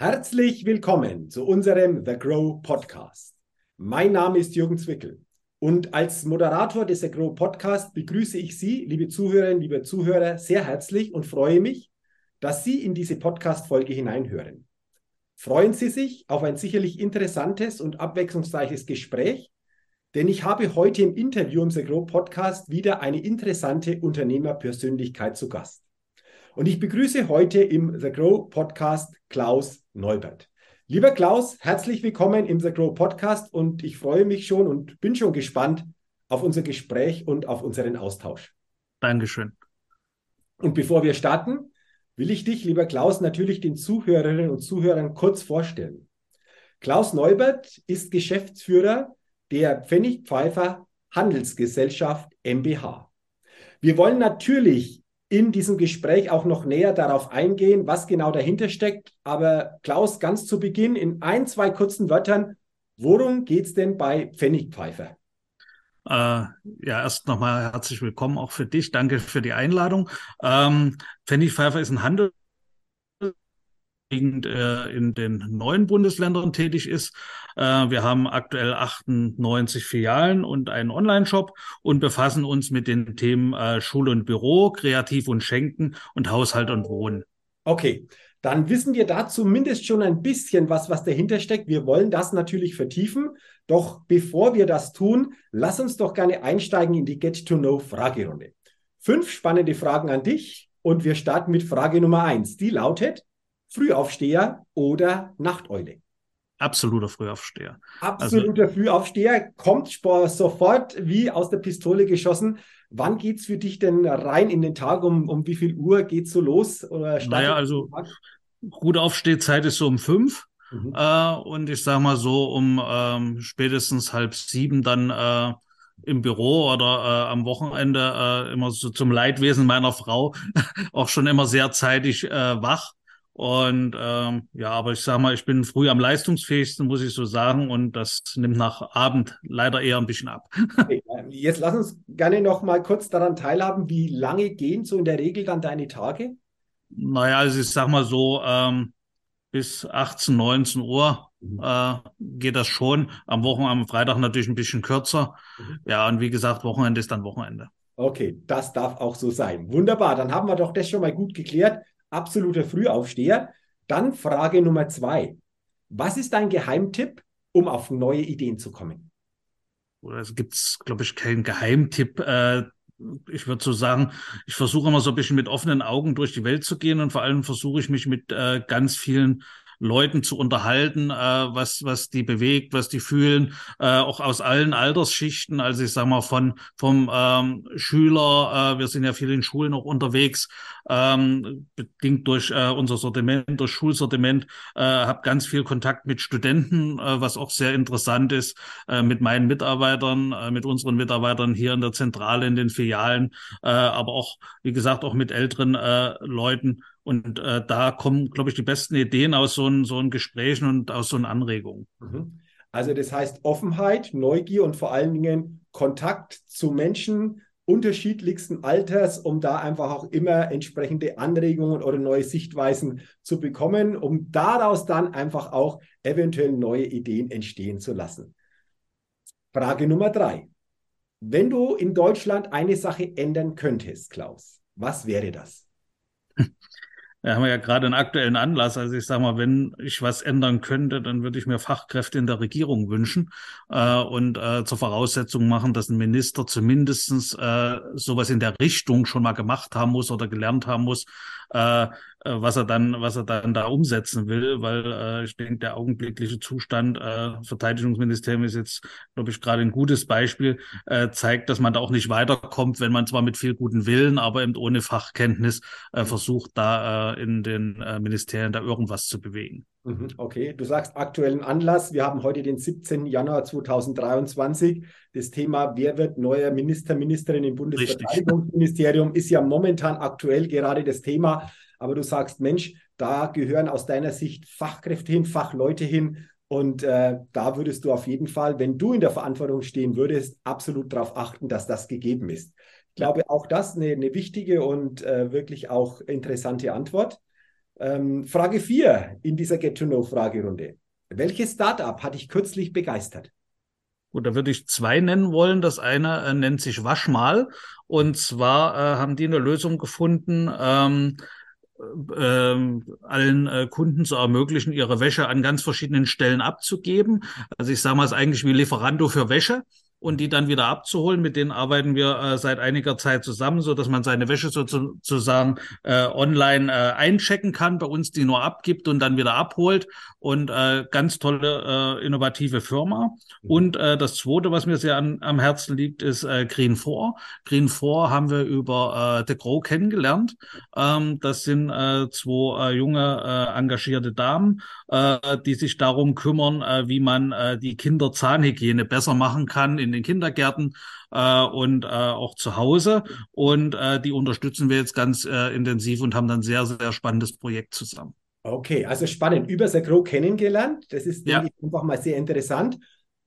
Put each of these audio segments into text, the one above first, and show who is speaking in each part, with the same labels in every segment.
Speaker 1: Herzlich willkommen zu unserem The Grow Podcast. Mein Name ist Jürgen Zwickel und als Moderator des The Grow Podcast begrüße ich Sie, liebe Zuhörerinnen, liebe Zuhörer, sehr herzlich und freue mich, dass Sie in diese Podcast-Folge hineinhören. Freuen Sie sich auf ein sicherlich interessantes und abwechslungsreiches Gespräch, denn ich habe heute im Interview im The Grow Podcast wieder eine interessante Unternehmerpersönlichkeit zu Gast. Und ich begrüße heute im The Grow Podcast Klaus Neubert. Lieber Klaus, herzlich willkommen im The Grow Podcast und ich freue mich schon und bin schon gespannt auf unser Gespräch und auf unseren Austausch.
Speaker 2: Dankeschön.
Speaker 1: Und bevor wir starten, will ich dich, lieber Klaus, natürlich den Zuhörerinnen und Zuhörern kurz vorstellen. Klaus Neubert ist Geschäftsführer der Pfennigpfeifer Handelsgesellschaft MBH. Wir wollen natürlich in diesem Gespräch auch noch näher darauf eingehen, was genau dahinter steckt. Aber Klaus, ganz zu Beginn in ein, zwei kurzen Wörtern, worum geht es denn bei Pfennigpfeifer?
Speaker 2: Äh, ja, erst nochmal herzlich willkommen auch für dich. Danke für die Einladung. Ähm, Pfennigpfeifer ist ein Handel in den neuen Bundesländern tätig ist. Äh, wir haben aktuell 98 Filialen und einen Online-Shop und befassen uns mit den Themen äh, Schule und Büro, Kreativ und Schenken und Haushalt und Wohnen.
Speaker 1: Okay, dann wissen wir da zumindest schon ein bisschen was, was dahinter steckt. Wir wollen das natürlich vertiefen. Doch bevor wir das tun, lass uns doch gerne einsteigen in die Get-to-Know-Fragerunde. Fünf spannende Fragen an dich und wir starten mit Frage Nummer eins. Die lautet, Frühaufsteher oder Nachteule?
Speaker 2: Absoluter Frühaufsteher.
Speaker 1: Absoluter also, Frühaufsteher. Kommt sofort wie aus der Pistole geschossen. Wann geht es für dich denn rein in den Tag? Um, um wie viel Uhr geht es so los?
Speaker 2: Oder naja, also gute Aufstehzeit ist so um fünf. Mhm. Äh, und ich sage mal so um ähm, spätestens halb sieben dann äh, im Büro oder äh, am Wochenende äh, immer so zum Leidwesen meiner Frau auch schon immer sehr zeitig äh, wach. Und ähm, ja, aber ich sage mal, ich bin früh am leistungsfähigsten, muss ich so sagen, und das nimmt nach Abend leider eher ein bisschen ab.
Speaker 1: Okay, jetzt lass uns gerne noch mal kurz daran teilhaben, wie lange gehen so in der Regel dann deine Tage?
Speaker 2: Naja, also ich sag mal so, ähm, bis 18, 19 Uhr mhm. äh, geht das schon. Am Wochenende, am Freitag natürlich ein bisschen kürzer. Mhm. Ja, und wie gesagt, Wochenende ist dann Wochenende.
Speaker 1: Okay, das darf auch so sein. Wunderbar, dann haben wir doch das schon mal gut geklärt absoluter Frühaufsteher. Dann Frage Nummer zwei. Was ist dein Geheimtipp, um auf neue Ideen zu kommen?
Speaker 2: Es gibt, glaube ich, keinen Geheimtipp. Äh, ich würde so sagen, ich versuche immer so ein bisschen mit offenen Augen durch die Welt zu gehen und vor allem versuche ich mich mit äh, ganz vielen Leuten zu unterhalten, äh, was, was die bewegt, was die fühlen, äh, auch aus allen Altersschichten. Also ich sage mal von vom ähm, Schüler, äh, wir sind ja viel in Schulen auch unterwegs, ähm, bedingt durch äh, unser Sortiment, durch Schulsortiment, äh, habe ganz viel Kontakt mit Studenten, äh, was auch sehr interessant ist, äh, mit meinen Mitarbeitern, äh, mit unseren Mitarbeitern hier in der Zentrale, in den Filialen, äh, aber auch, wie gesagt, auch mit älteren äh, Leuten. Und äh, da kommen, glaube ich, die besten Ideen aus so einem so Gesprächen und aus so einen Anregungen.
Speaker 1: Mhm. Also das heißt Offenheit, Neugier und vor allen Dingen Kontakt zu Menschen unterschiedlichsten Alters, um da einfach auch immer entsprechende Anregungen oder neue Sichtweisen zu bekommen, um daraus dann einfach auch eventuell neue Ideen entstehen zu lassen. Frage Nummer drei. Wenn du in Deutschland eine Sache ändern könntest, Klaus, was wäre das?
Speaker 2: Da haben wir ja gerade einen aktuellen Anlass. Also ich sage mal, wenn ich was ändern könnte, dann würde ich mir Fachkräfte in der Regierung wünschen äh, und äh, zur Voraussetzung machen, dass ein Minister zumindestens äh, sowas in der Richtung schon mal gemacht haben muss oder gelernt haben muss, äh, was er dann, was er dann da umsetzen will, weil äh, ich denke, der augenblickliche Zustand äh, Verteidigungsministerium ist jetzt, glaube ich, gerade ein gutes Beispiel, äh, zeigt, dass man da auch nicht weiterkommt, wenn man zwar mit viel guten Willen, aber eben ohne Fachkenntnis äh, versucht, da äh, in den äh, Ministerien da irgendwas zu bewegen.
Speaker 1: Mhm, okay, du sagst aktuellen Anlass. Wir haben heute den 17. Januar 2023. Das Thema, wer wird neuer Minister, Ministerin im Bundesverteidigungsministerium, ist ja momentan aktuell gerade das Thema. Aber du sagst, Mensch, da gehören aus deiner Sicht Fachkräfte hin, Fachleute hin. Und äh, da würdest du auf jeden Fall, wenn du in der Verantwortung stehen würdest, absolut darauf achten, dass das gegeben ist. Ich glaube, auch das eine, eine wichtige und äh, wirklich auch interessante Antwort. Ähm, Frage 4 in dieser Get-to-Know-Fragerunde. Welches Startup hat dich kürzlich begeistert?
Speaker 2: Gut, da würde ich zwei nennen wollen. Das eine äh, nennt sich Waschmal. Und zwar äh, haben die eine Lösung gefunden, ähm, äh, allen äh, Kunden zu ermöglichen, ihre Wäsche an ganz verschiedenen Stellen abzugeben. Also ich sage mal, es eigentlich wie Lieferando für Wäsche und die dann wieder abzuholen. Mit denen arbeiten wir äh, seit einiger Zeit zusammen, so dass man seine Wäsche sozusagen äh, online äh, einchecken kann, bei uns die nur abgibt und dann wieder abholt. Und äh, ganz tolle, äh, innovative Firma. Mhm. Und äh, das zweite, was mir sehr an, am Herzen liegt, ist äh, Green 4. Green 4 haben wir über äh, The Grow kennengelernt. Ähm, das sind äh, zwei äh, junge, äh, engagierte Damen, äh, die sich darum kümmern, äh, wie man äh, die Kinderzahnhygiene besser machen kann in den Kindergärten äh, und äh, auch zu Hause. Und äh, die unterstützen wir jetzt ganz äh, intensiv und haben dann sehr, sehr spannendes Projekt zusammen.
Speaker 1: Okay, also spannend. Über Sagro kennengelernt. Das ist, ja. einfach mal sehr interessant.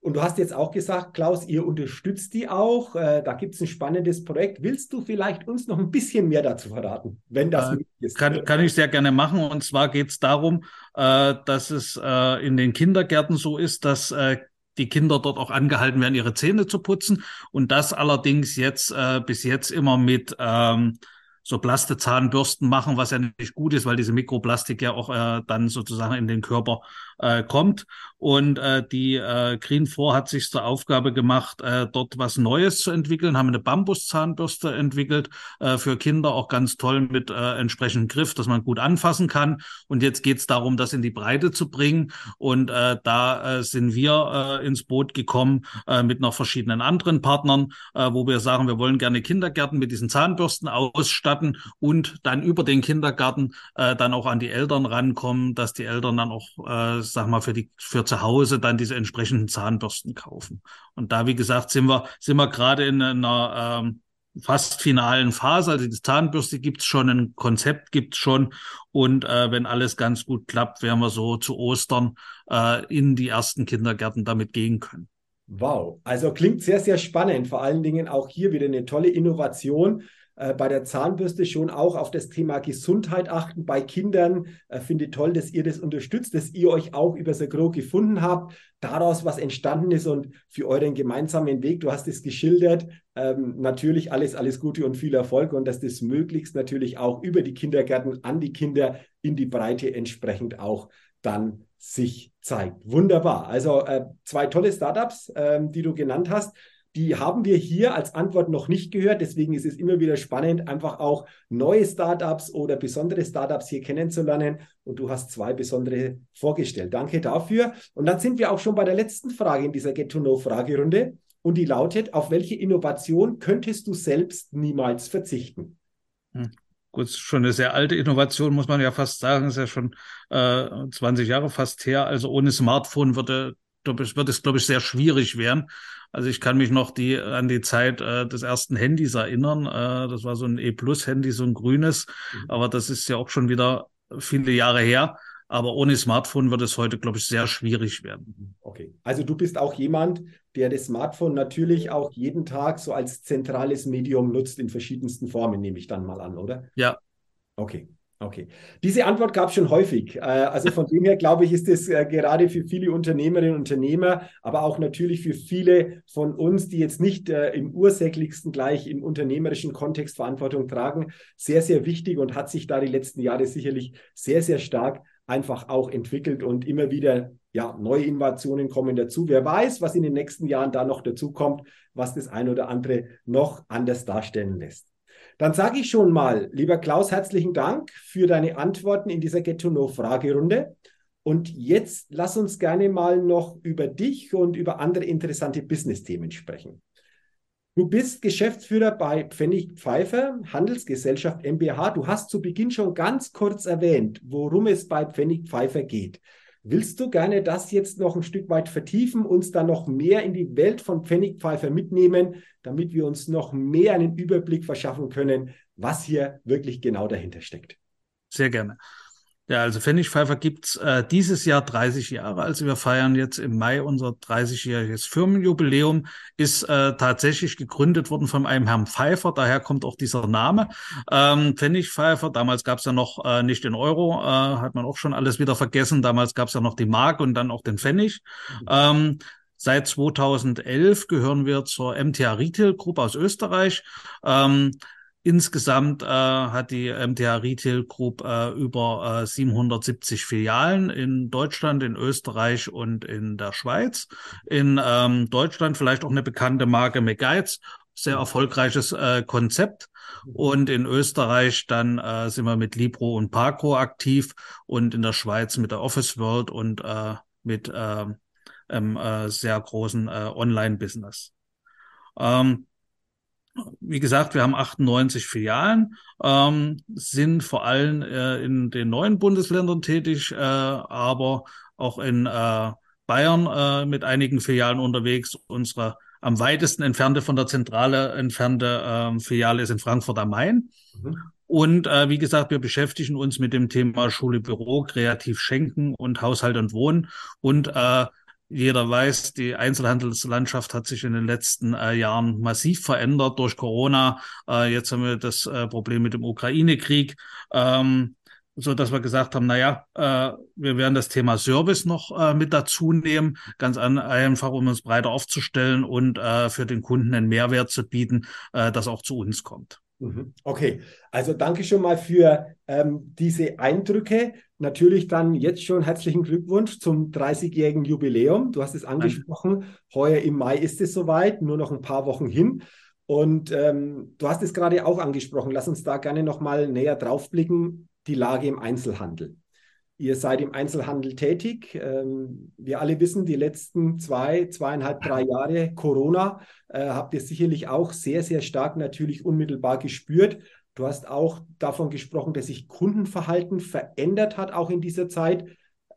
Speaker 1: Und du hast jetzt auch gesagt, Klaus, ihr unterstützt die auch. Äh, da gibt es ein spannendes Projekt. Willst du vielleicht uns noch ein bisschen mehr dazu verraten, wenn das
Speaker 2: äh, möglich ist? Kann, kann ich sehr gerne machen. Und zwar geht es darum, äh, dass es äh, in den Kindergärten so ist, dass äh, die Kinder dort auch angehalten werden, ihre Zähne zu putzen. Und das allerdings jetzt äh, bis jetzt immer mit ähm, so Plastezahnbürsten machen, was ja nicht gut ist, weil diese Mikroplastik ja auch äh, dann sozusagen in den Körper äh, kommt. Und äh, die äh, Green 4 hat sich zur Aufgabe gemacht, äh, dort was Neues zu entwickeln, haben eine Bambuszahnbürste entwickelt äh, für Kinder, auch ganz toll mit äh, entsprechendem Griff, dass man gut anfassen kann. Und jetzt geht es darum, das in die Breite zu bringen. Und äh, da äh, sind wir äh, ins Boot gekommen äh, mit noch verschiedenen anderen Partnern, äh, wo wir sagen, wir wollen gerne Kindergärten mit diesen Zahnbürsten ausstatten und dann über den Kindergarten äh, dann auch an die Eltern rankommen, dass die Eltern dann auch, äh, sag mal, für die für zu Hause dann diese entsprechenden Zahnbürsten kaufen. Und da, wie gesagt, sind wir, sind wir gerade in einer ähm, fast finalen Phase. Also die Zahnbürste gibt's schon, ein Konzept gibt's schon. Und äh, wenn alles ganz gut klappt, werden wir so zu Ostern äh, in die ersten Kindergärten damit gehen können.
Speaker 1: Wow, also klingt sehr, sehr spannend. Vor allen Dingen auch hier wieder eine tolle Innovation. Äh, bei der Zahnbürste schon auch auf das Thema Gesundheit achten bei Kindern. Äh, finde toll, dass ihr das unterstützt, dass ihr euch auch über Sagro gefunden habt, daraus was entstanden ist und für euren gemeinsamen Weg, du hast es geschildert, ähm, natürlich alles, alles Gute und viel Erfolg und dass das möglichst natürlich auch über die Kindergärten an die Kinder in die Breite entsprechend auch dann sich zeigt. Wunderbar. Also äh, zwei tolle Startups, ähm, die du genannt hast. Die haben wir hier als Antwort noch nicht gehört. Deswegen ist es immer wieder spannend, einfach auch neue Startups oder besondere Startups hier kennenzulernen. Und du hast zwei besondere vorgestellt. Danke dafür. Und dann sind wir auch schon bei der letzten Frage in dieser Get-to-Know-Fragerunde. Und die lautet, auf welche Innovation könntest du selbst niemals verzichten?
Speaker 2: Hm. Gut, schon eine sehr alte Innovation, muss man ja fast sagen. Ist ja schon äh, 20 Jahre fast her. Also ohne Smartphone würde, wird es, glaube ich, sehr schwierig werden. Also ich kann mich noch die, an die Zeit äh, des ersten Handys erinnern. Äh, das war so ein E-Plus-Handy, so ein grünes. Mhm. Aber das ist ja auch schon wieder viele Jahre her. Aber ohne Smartphone wird es heute, glaube ich, sehr schwierig werden.
Speaker 1: Mhm. Okay. Also du bist auch jemand, der das Smartphone natürlich auch jeden Tag so als zentrales Medium nutzt in verschiedensten Formen, nehme ich dann mal an, oder?
Speaker 2: Ja.
Speaker 1: Okay. Okay. Diese Antwort gab es schon häufig. Äh, also von dem her glaube ich, ist es äh, gerade für viele Unternehmerinnen und Unternehmer, aber auch natürlich für viele von uns, die jetzt nicht äh, im ursächlichsten gleich im unternehmerischen Kontext Verantwortung tragen, sehr, sehr wichtig und hat sich da die letzten Jahre sicherlich sehr, sehr stark einfach auch entwickelt und immer wieder ja, neue Innovationen kommen dazu. Wer weiß, was in den nächsten Jahren da noch dazu kommt, was das ein oder andere noch anders darstellen lässt. Dann sage ich schon mal, lieber Klaus, herzlichen Dank für deine Antworten in dieser Get-to-Know-Fragerunde. Und jetzt lass uns gerne mal noch über dich und über andere interessante Business-Themen sprechen. Du bist Geschäftsführer bei Pfennig Pfeiffer, Handelsgesellschaft MBH. Du hast zu Beginn schon ganz kurz erwähnt, worum es bei Pfennig Pfeiffer geht. Willst du gerne das jetzt noch ein Stück weit vertiefen, uns dann noch mehr in die Welt von Pfennigpfeifer mitnehmen, damit wir uns noch mehr einen Überblick verschaffen können, was hier wirklich genau dahinter steckt?
Speaker 2: Sehr gerne. Ja, also Pfennigpfeifer gibt's äh, dieses Jahr 30 Jahre. Also wir feiern jetzt im Mai unser 30-jähriges Firmenjubiläum. Ist äh, tatsächlich gegründet worden von einem Herrn Pfeiffer. Daher kommt auch dieser Name. Ähm, Pfennigpfeifer, damals gab's ja noch äh, nicht den Euro, äh, hat man auch schon alles wieder vergessen. Damals gab's ja noch die Mark und dann auch den Pfennig. Ähm, Seit 2011 gehören wir zur MTA Retail Group aus Österreich. Ähm, Insgesamt äh, hat die MTA Retail Group äh, über äh, 770 Filialen in Deutschland, in Österreich und in der Schweiz. In ähm, Deutschland vielleicht auch eine bekannte Marke McGuides, sehr erfolgreiches äh, Konzept. Und in Österreich dann äh, sind wir mit Libro und Parco aktiv und in der Schweiz mit der Office World und äh, mit äh, einem äh, sehr großen äh, Online-Business. Ähm, wie gesagt, wir haben 98 Filialen, ähm, sind vor allem äh, in den neuen Bundesländern tätig, äh, aber auch in äh, Bayern äh, mit einigen Filialen unterwegs. Unsere am weitesten entfernte von der Zentrale entfernte äh, Filiale ist in Frankfurt am Main. Mhm. Und äh, wie gesagt, wir beschäftigen uns mit dem Thema Schule, Büro, Kreativ Schenken und Haushalt und Wohnen und äh, jeder weiß, die Einzelhandelslandschaft hat sich in den letzten äh, Jahren massiv verändert durch Corona. Äh, jetzt haben wir das äh, Problem mit dem Ukraine-Krieg. Ähm, so dass wir gesagt haben, na ja, äh, wir werden das Thema Service noch äh, mit dazu nehmen, ganz an, einfach, um uns breiter aufzustellen und äh, für den Kunden einen Mehrwert zu bieten, äh, das auch zu uns kommt.
Speaker 1: Mhm. Okay, also danke schon mal für ähm, diese Eindrücke. Natürlich dann jetzt schon herzlichen Glückwunsch zum 30-jährigen Jubiläum. Du hast es angesprochen, Danke. heuer im Mai ist es soweit, nur noch ein paar Wochen hin. Und ähm, du hast es gerade auch angesprochen. Lass uns da gerne nochmal näher draufblicken, die Lage im Einzelhandel. Ihr seid im Einzelhandel tätig. Ähm, wir alle wissen, die letzten zwei, zweieinhalb, drei Jahre Corona äh, habt ihr sicherlich auch sehr, sehr stark natürlich unmittelbar gespürt. Du hast auch davon gesprochen, dass sich Kundenverhalten verändert hat, auch in dieser Zeit.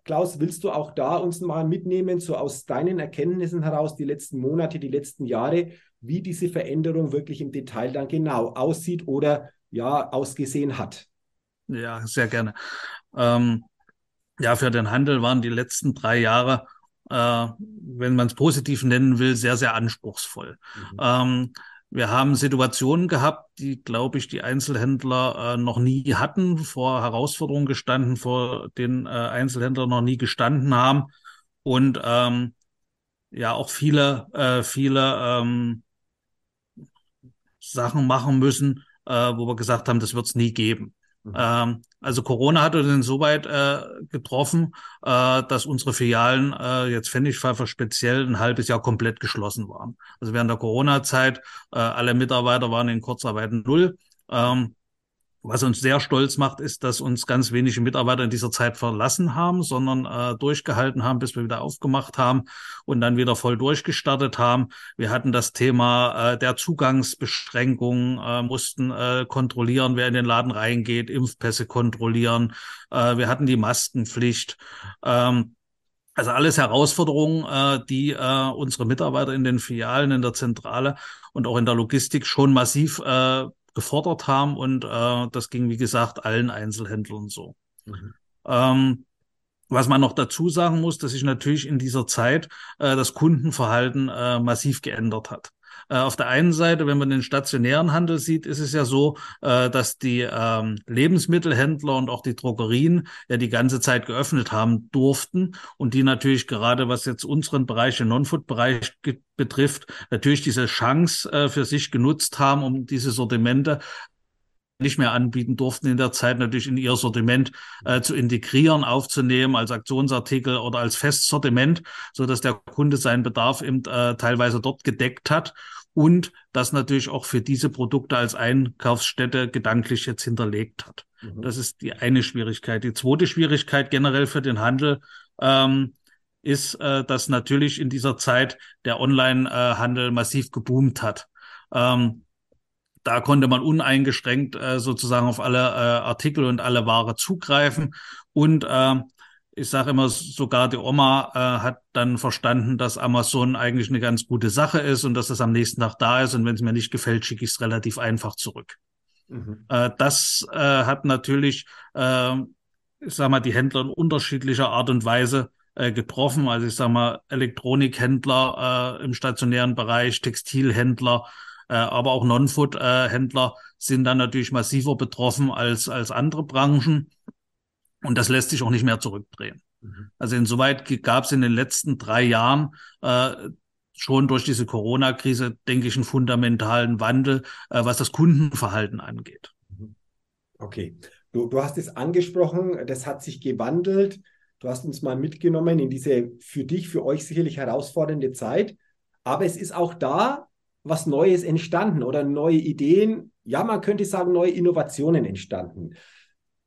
Speaker 1: Klaus, willst du auch da uns mal mitnehmen, so aus deinen Erkenntnissen heraus, die letzten Monate, die letzten Jahre, wie diese Veränderung wirklich im Detail dann genau aussieht oder ja ausgesehen hat?
Speaker 2: Ja, sehr gerne. Ähm, ja, für den Handel waren die letzten drei Jahre, äh, wenn man es positiv nennen will, sehr, sehr anspruchsvoll. Mhm. Ähm, wir haben Situationen gehabt, die, glaube ich, die Einzelhändler äh, noch nie hatten, vor Herausforderungen gestanden, vor den äh, Einzelhändler noch nie gestanden haben und ähm, ja auch viele, äh, viele ähm, Sachen machen müssen, äh, wo wir gesagt haben, das wird es nie geben. Mhm. Ähm, also Corona hat uns insoweit äh, getroffen, äh, dass unsere Filialen äh, jetzt Pfennigpfeifer speziell ein halbes Jahr komplett geschlossen waren. Also während der Corona-Zeit äh, alle Mitarbeiter waren in Kurzarbeit null. Ähm, was uns sehr stolz macht, ist, dass uns ganz wenige Mitarbeiter in dieser Zeit verlassen haben, sondern äh, durchgehalten haben, bis wir wieder aufgemacht haben und dann wieder voll durchgestartet haben. Wir hatten das Thema äh, der Zugangsbeschränkungen, äh, mussten äh, kontrollieren, wer in den Laden reingeht, Impfpässe kontrollieren. Äh, wir hatten die Maskenpflicht. Ähm, also alles Herausforderungen, äh, die äh, unsere Mitarbeiter in den Filialen, in der Zentrale und auch in der Logistik schon massiv äh, gefordert haben und äh, das ging, wie gesagt, allen Einzelhändlern so. Mhm. Ähm, was man noch dazu sagen muss, dass sich natürlich in dieser Zeit äh, das Kundenverhalten äh, massiv geändert hat. Äh, auf der einen Seite, wenn man den stationären Handel sieht, ist es ja so, äh, dass die ähm, Lebensmittelhändler und auch die Drogerien ja die ganze Zeit geöffnet haben durften und die natürlich gerade, was jetzt unseren Bereich, den Non-Food-Bereich betrifft, natürlich diese Chance äh, für sich genutzt haben, um diese Sortimente nicht mehr anbieten durften in der Zeit natürlich in ihr Sortiment äh, zu integrieren, aufzunehmen als Aktionsartikel oder als Festsortiment, so dass der Kunde seinen Bedarf eben äh, teilweise dort gedeckt hat und das natürlich auch für diese Produkte als Einkaufsstätte gedanklich jetzt hinterlegt hat. Mhm. Das ist die eine Schwierigkeit. Die zweite Schwierigkeit generell für den Handel ähm, ist, äh, dass natürlich in dieser Zeit der Online-Handel massiv geboomt hat. Ähm, da konnte man uneingeschränkt äh, sozusagen auf alle äh, Artikel und alle Ware zugreifen. Und äh, ich sage immer, sogar die Oma äh, hat dann verstanden, dass Amazon eigentlich eine ganz gute Sache ist und dass es am nächsten Tag da ist. Und wenn es mir nicht gefällt, schicke ich es relativ einfach zurück. Mhm. Äh, das äh, hat natürlich äh, ich sag mal, die Händler in unterschiedlicher Art und Weise äh, getroffen. Also ich sag mal, Elektronikhändler äh, im stationären Bereich, Textilhändler, äh, aber auch Non-Food-Händler sind dann natürlich massiver betroffen als, als andere Branchen. Und das lässt sich auch nicht mehr zurückdrehen. Mhm. Also insoweit gab es in den letzten drei Jahren äh, schon durch diese Corona-Krise, denke ich, einen fundamentalen Wandel, äh, was das Kundenverhalten angeht. Mhm.
Speaker 1: Okay. Du, du hast es angesprochen, das hat sich gewandelt. Du hast uns mal mitgenommen in diese für dich, für euch sicherlich herausfordernde Zeit. Aber es ist auch da was Neues entstanden oder neue Ideen. Ja, man könnte sagen, neue Innovationen entstanden.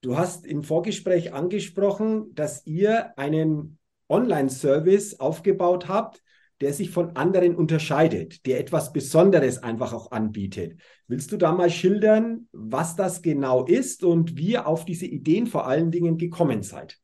Speaker 1: Du hast im Vorgespräch angesprochen, dass ihr einen Online-Service aufgebaut habt, der sich von anderen unterscheidet, der etwas Besonderes einfach auch anbietet. Willst du da mal schildern, was das genau ist und wie ihr auf diese Ideen vor allen Dingen gekommen seid?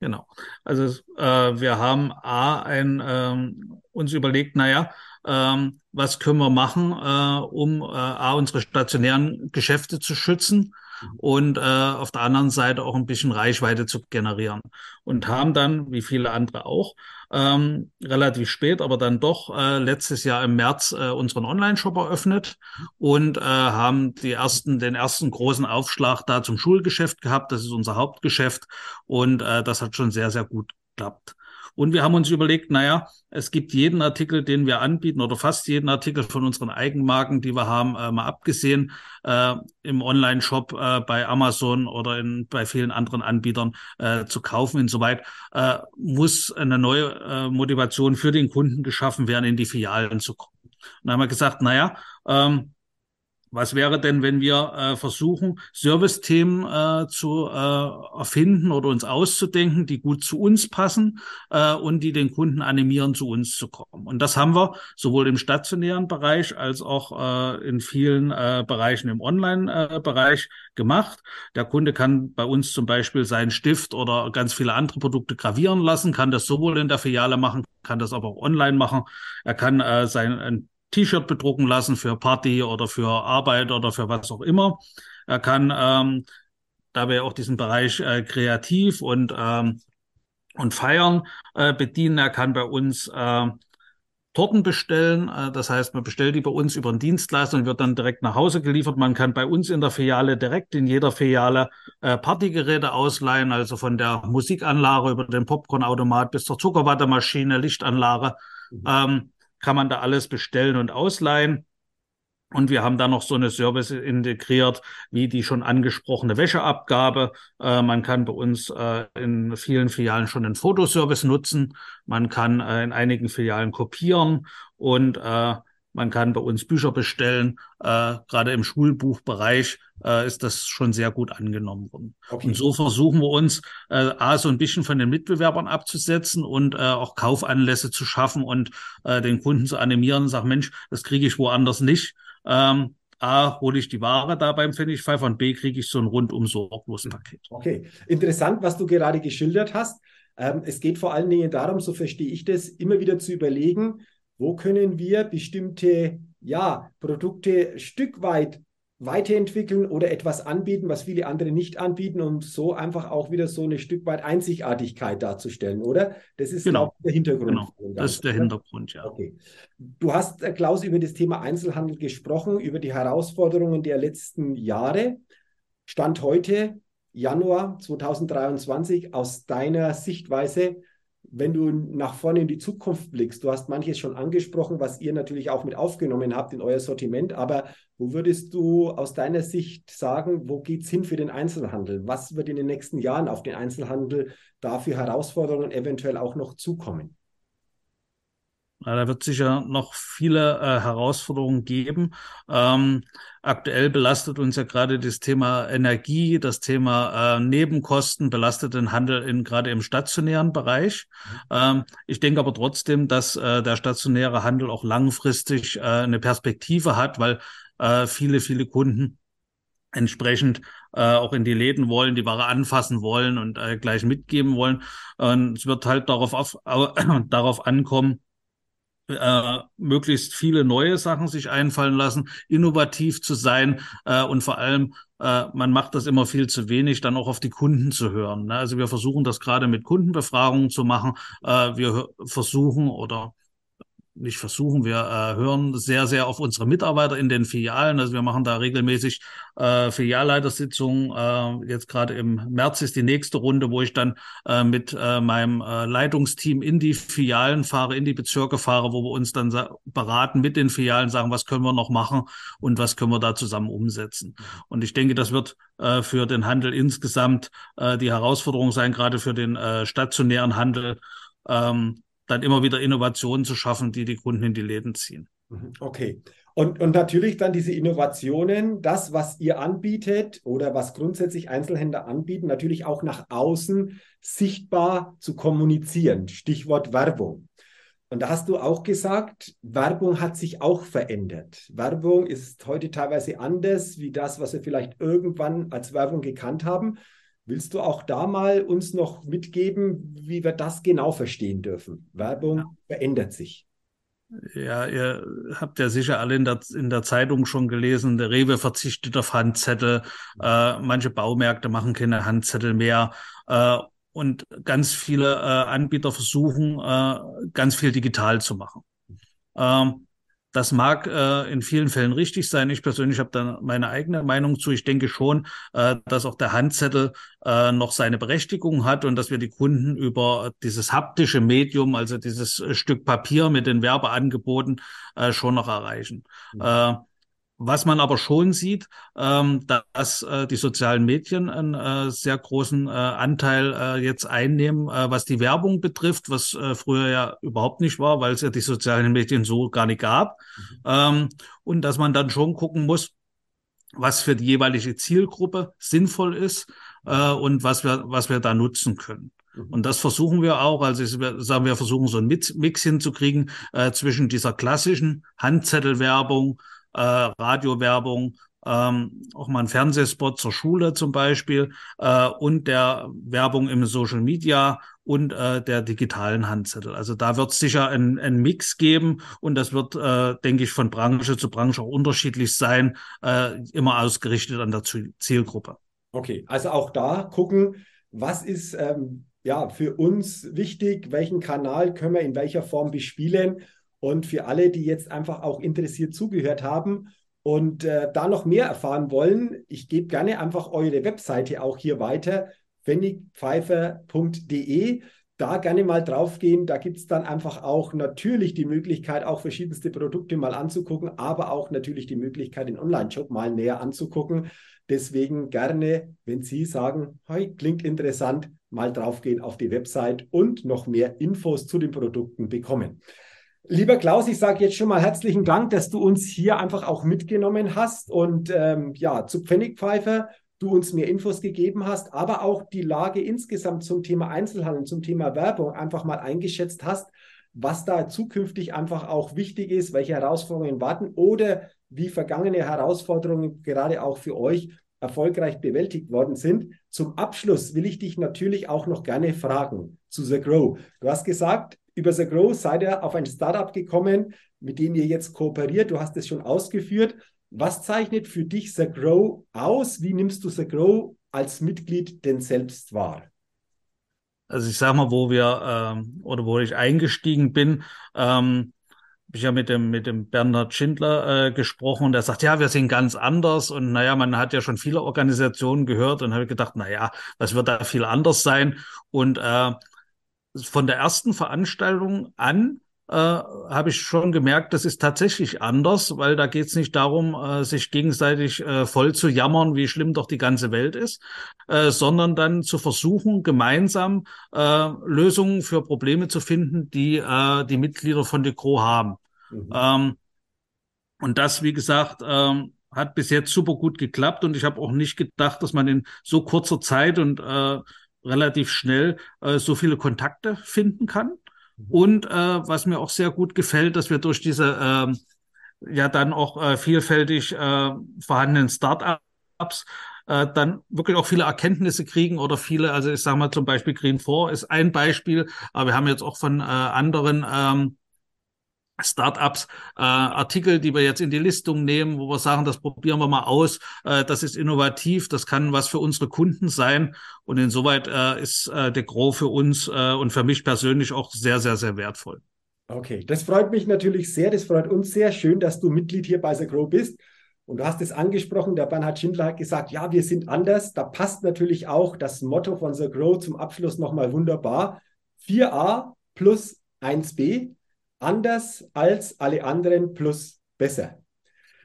Speaker 2: Genau. Also äh, wir haben A, ein, ähm, uns überlegt, naja, ähm, was können wir machen, äh, um äh, A, unsere stationären Geschäfte zu schützen und äh, auf der anderen Seite auch ein bisschen Reichweite zu generieren. Und haben dann, wie viele andere auch, ähm, relativ spät, aber dann doch äh, letztes Jahr im März äh, unseren Online-Shop eröffnet und äh, haben die ersten, den ersten großen Aufschlag da zum Schulgeschäft gehabt. Das ist unser Hauptgeschäft und äh, das hat schon sehr, sehr gut geklappt. Und wir haben uns überlegt, naja, es gibt jeden Artikel, den wir anbieten oder fast jeden Artikel von unseren Eigenmarken, die wir haben, äh, mal abgesehen äh, im Online-Shop äh, bei Amazon oder in, bei vielen anderen Anbietern äh, zu kaufen. Insoweit äh, muss eine neue äh, Motivation für den Kunden geschaffen werden, in die Filialen zu kommen. Und dann haben wir gesagt, naja, ähm, was wäre denn, wenn wir äh, versuchen, Service-Themen äh, zu äh, erfinden oder uns auszudenken, die gut zu uns passen äh, und die den Kunden animieren, zu uns zu kommen? Und das haben wir sowohl im stationären Bereich als auch äh, in vielen äh, Bereichen im Online-Bereich äh, gemacht. Der Kunde kann bei uns zum Beispiel seinen Stift oder ganz viele andere Produkte gravieren lassen, kann das sowohl in der Filiale machen, kann das aber auch online machen. Er kann äh, sein T-Shirt bedrucken lassen für Party oder für Arbeit oder für was auch immer. Er kann, ähm, da wir auch diesen Bereich äh, kreativ und, ähm, und feiern äh, bedienen, er kann bei uns äh, Torten bestellen. Äh, das heißt, man bestellt die bei uns über einen Dienstleister und wird dann direkt nach Hause geliefert. Man kann bei uns in der Filiale direkt in jeder Filiale äh, Partygeräte ausleihen, also von der Musikanlage über den Popcornautomat bis zur Zuckerwattemaschine, Lichtanlage. Mhm. Ähm, kann man da alles bestellen und ausleihen. Und wir haben da noch so eine Service integriert, wie die schon angesprochene Wäscheabgabe. Äh, man kann bei uns äh, in vielen Filialen schon einen Fotoservice nutzen. Man kann äh, in einigen Filialen kopieren und äh, man kann bei uns Bücher bestellen. Äh, Gerade im Schulbuchbereich äh, ist das schon sehr gut angenommen worden. Okay. Und so versuchen wir uns äh, A, so ein bisschen von den Mitbewerbern abzusetzen und äh, auch Kaufanlässe zu schaffen und äh, den Kunden zu animieren und sagen, Mensch, das kriege ich woanders nicht. Ähm, A, hole ich die Ware da beim Pfennigpfeifer und B, kriege ich so ein rundum sorglosen Paket.
Speaker 1: Okay, interessant, was du gerade geschildert hast. Ähm, es geht vor allen Dingen darum, so verstehe ich das, immer wieder zu überlegen, wo können wir bestimmte ja, Produkte Stück weit weiterentwickeln oder etwas anbieten, was viele andere nicht anbieten, um so einfach auch wieder so eine Stück weit Einzigartigkeit darzustellen, oder? Das ist genau der Hintergrund.
Speaker 2: Genau. Das ist der Hintergrund, ja.
Speaker 1: Okay. Du hast, äh, Klaus, über das Thema Einzelhandel gesprochen, über die Herausforderungen der letzten Jahre. Stand heute, Januar 2023, aus deiner Sichtweise, wenn du nach vorne in die Zukunft blickst, du hast manches schon angesprochen, was ihr natürlich auch mit aufgenommen habt in euer Sortiment, aber wo würdest du aus deiner Sicht sagen, wo geht es hin für den Einzelhandel? Was wird in den nächsten Jahren auf den Einzelhandel da für Herausforderungen eventuell auch noch zukommen?
Speaker 2: Da wird sicher noch viele äh, Herausforderungen geben. Ähm, aktuell belastet uns ja gerade das Thema Energie, das Thema äh, Nebenkosten, belastet den Handel in, gerade im stationären Bereich. Ähm, ich denke aber trotzdem, dass äh, der stationäre Handel auch langfristig äh, eine Perspektive hat, weil äh, viele, viele Kunden entsprechend äh, auch in die Läden wollen, die Ware anfassen wollen und äh, gleich mitgeben wollen. Und es wird halt darauf, auf, äh, darauf ankommen, äh, möglichst viele neue Sachen sich einfallen lassen, innovativ zu sein äh, und vor allem äh, man macht das immer viel zu wenig, dann auch auf die Kunden zu hören. Ne? Also wir versuchen das gerade mit Kundenbefragungen zu machen. Äh, wir versuchen oder nicht versuchen, wir äh, hören sehr, sehr auf unsere Mitarbeiter in den Filialen. Also wir machen da regelmäßig äh, Filialleitersitzungen. Äh, jetzt gerade im März ist die nächste Runde, wo ich dann äh, mit äh, meinem äh, Leitungsteam in die Filialen fahre, in die Bezirke fahre, wo wir uns dann beraten mit den Filialen, sagen, was können wir noch machen und was können wir da zusammen umsetzen. Und ich denke, das wird äh, für den Handel insgesamt äh, die Herausforderung sein, gerade für den äh, stationären Handel. Ähm, dann immer wieder Innovationen zu schaffen, die die Kunden in die Läden ziehen.
Speaker 1: Mhm, okay. Und, und natürlich dann diese Innovationen, das, was ihr anbietet oder was grundsätzlich Einzelhändler anbieten, natürlich auch nach außen sichtbar zu kommunizieren. Stichwort Werbung. Und da hast du auch gesagt, Werbung hat sich auch verändert. Werbung ist heute teilweise anders wie das, was wir vielleicht irgendwann als Werbung gekannt haben. Willst du auch da mal uns noch mitgeben, wie wir das genau verstehen dürfen? Werbung verändert sich.
Speaker 2: Ja, ihr habt ja sicher alle in der, in der Zeitung schon gelesen, der Rewe verzichtet auf Handzettel, äh, manche Baumärkte machen keine Handzettel mehr äh, und ganz viele äh, Anbieter versuchen, äh, ganz viel digital zu machen. Ähm, das mag äh, in vielen Fällen richtig sein. Ich persönlich habe da meine eigene Meinung zu. Ich denke schon, äh, dass auch der Handzettel äh, noch seine Berechtigung hat und dass wir die Kunden über dieses haptische Medium, also dieses Stück Papier mit den Werbeangeboten, äh, schon noch erreichen. Mhm. Was man aber schon sieht, ähm, dass äh, die sozialen Medien einen äh, sehr großen äh, Anteil jetzt einnehmen, was die Werbung betrifft, was früher ja überhaupt nicht war, weil es ja die sozialen Medien so gar nicht gab. Mhm. Ähm, und dass man dann schon gucken muss, was für die jeweilige Zielgruppe sinnvoll ist und was wir, was wir da nutzen können. Mhm. Und das versuchen wir auch. Also wir sagen wir versuchen so einen Mix hinzukriegen zwischen dieser klassischen Handzettelwerbung, äh, Radiowerbung, ähm, auch mal ein Fernsehspot zur Schule zum Beispiel äh, und der Werbung im Social Media und äh, der digitalen Handzettel. Also da wird es sicher ein, ein Mix geben und das wird, äh, denke ich, von Branche zu Branche auch unterschiedlich sein, äh, immer ausgerichtet an der Zielgruppe.
Speaker 1: Okay, also auch da gucken, was ist ähm, ja für uns wichtig, welchen Kanal können wir in welcher Form bespielen und für alle, die jetzt einfach auch interessiert zugehört haben und äh, da noch mehr erfahren wollen, ich gebe gerne einfach eure Webseite auch hier weiter, pfennigpfeifer.de. Da gerne mal draufgehen. Da gibt es dann einfach auch natürlich die Möglichkeit, auch verschiedenste Produkte mal anzugucken, aber auch natürlich die Möglichkeit, den Online-Shop mal näher anzugucken. Deswegen gerne, wenn Sie sagen, hey, klingt interessant, mal draufgehen auf die Website und noch mehr Infos zu den Produkten bekommen. Lieber Klaus, ich sage jetzt schon mal herzlichen Dank, dass du uns hier einfach auch mitgenommen hast und ähm, ja, zu Pfennigpfeifer du uns mehr Infos gegeben hast, aber auch die Lage insgesamt zum Thema Einzelhandel, zum Thema Werbung einfach mal eingeschätzt hast, was da zukünftig einfach auch wichtig ist, welche Herausforderungen warten oder wie vergangene Herausforderungen gerade auch für euch erfolgreich bewältigt worden sind. Zum Abschluss will ich dich natürlich auch noch gerne fragen zu The Grow. Du hast gesagt, über The Grow seid ihr auf ein Startup gekommen, mit dem ihr jetzt kooperiert. Du hast es schon ausgeführt. Was zeichnet für dich The Grow aus? Wie nimmst du The Grow als Mitglied denn selbst wahr?
Speaker 2: Also ich sage mal, wo wir ähm, oder wo ich eingestiegen bin, ähm, habe ich ja mit dem mit dem Bernhard Schindler äh, gesprochen und der sagt, ja, wir sind ganz anders und naja, man hat ja schon viele Organisationen gehört und habe gedacht, naja, was wird da viel anders sein? Und äh, von der ersten Veranstaltung an äh, habe ich schon gemerkt, das ist tatsächlich anders, weil da geht es nicht darum, äh, sich gegenseitig äh, voll zu jammern, wie schlimm doch die ganze Welt ist, äh, sondern dann zu versuchen, gemeinsam äh, Lösungen für Probleme zu finden, die äh, die Mitglieder von Decro haben. Mhm. Ähm, und das, wie gesagt, ähm, hat bis jetzt super gut geklappt und ich habe auch nicht gedacht, dass man in so kurzer Zeit und äh, relativ schnell äh, so viele Kontakte finden kann. Mhm. Und äh, was mir auch sehr gut gefällt, dass wir durch diese äh, ja dann auch äh, vielfältig äh, vorhandenen Startups äh, dann wirklich auch viele Erkenntnisse kriegen oder viele, also ich sage mal zum Beispiel Green 4 ist ein Beispiel, aber wir haben jetzt auch von äh, anderen ähm, Startups, äh, Artikel, die wir jetzt in die Listung nehmen, wo wir sagen, das probieren wir mal aus, äh, das ist innovativ, das kann was für unsere Kunden sein. Und insoweit äh, ist äh, der Grow für uns äh, und für mich persönlich auch sehr, sehr, sehr wertvoll.
Speaker 1: Okay, das freut mich natürlich sehr. Das freut uns sehr schön, dass du Mitglied hier bei The Grow bist. Und du hast es angesprochen, der Bernhard Schindler hat gesagt, ja, wir sind anders. Da passt natürlich auch das Motto von The Grow zum Abschluss nochmal wunderbar. 4a plus 1b anders als alle anderen plus besser.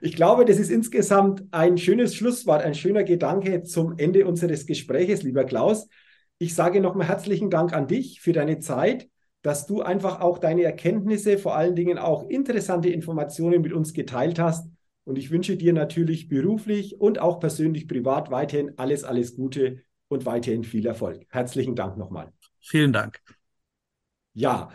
Speaker 1: Ich glaube, das ist insgesamt ein schönes Schlusswort, ein schöner Gedanke zum Ende unseres Gespräches, lieber Klaus. Ich sage nochmal herzlichen Dank an dich für deine Zeit, dass du einfach auch deine Erkenntnisse, vor allen Dingen auch interessante Informationen mit uns geteilt hast. Und ich wünsche dir natürlich beruflich und auch persönlich privat weiterhin alles, alles Gute und weiterhin viel Erfolg. Herzlichen Dank nochmal.
Speaker 2: Vielen Dank.
Speaker 1: Ja,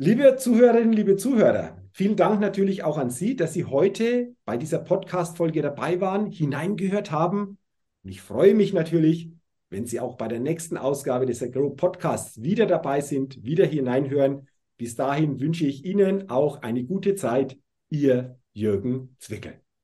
Speaker 1: Liebe Zuhörerinnen, liebe Zuhörer, vielen Dank natürlich auch an Sie, dass Sie heute bei dieser Podcast-Folge dabei waren, hineingehört haben. Und ich freue mich natürlich, wenn Sie auch bei der nächsten Ausgabe des Agro Podcasts wieder dabei sind, wieder hineinhören. Bis dahin wünsche ich Ihnen auch eine gute Zeit. Ihr Jürgen Zwickel.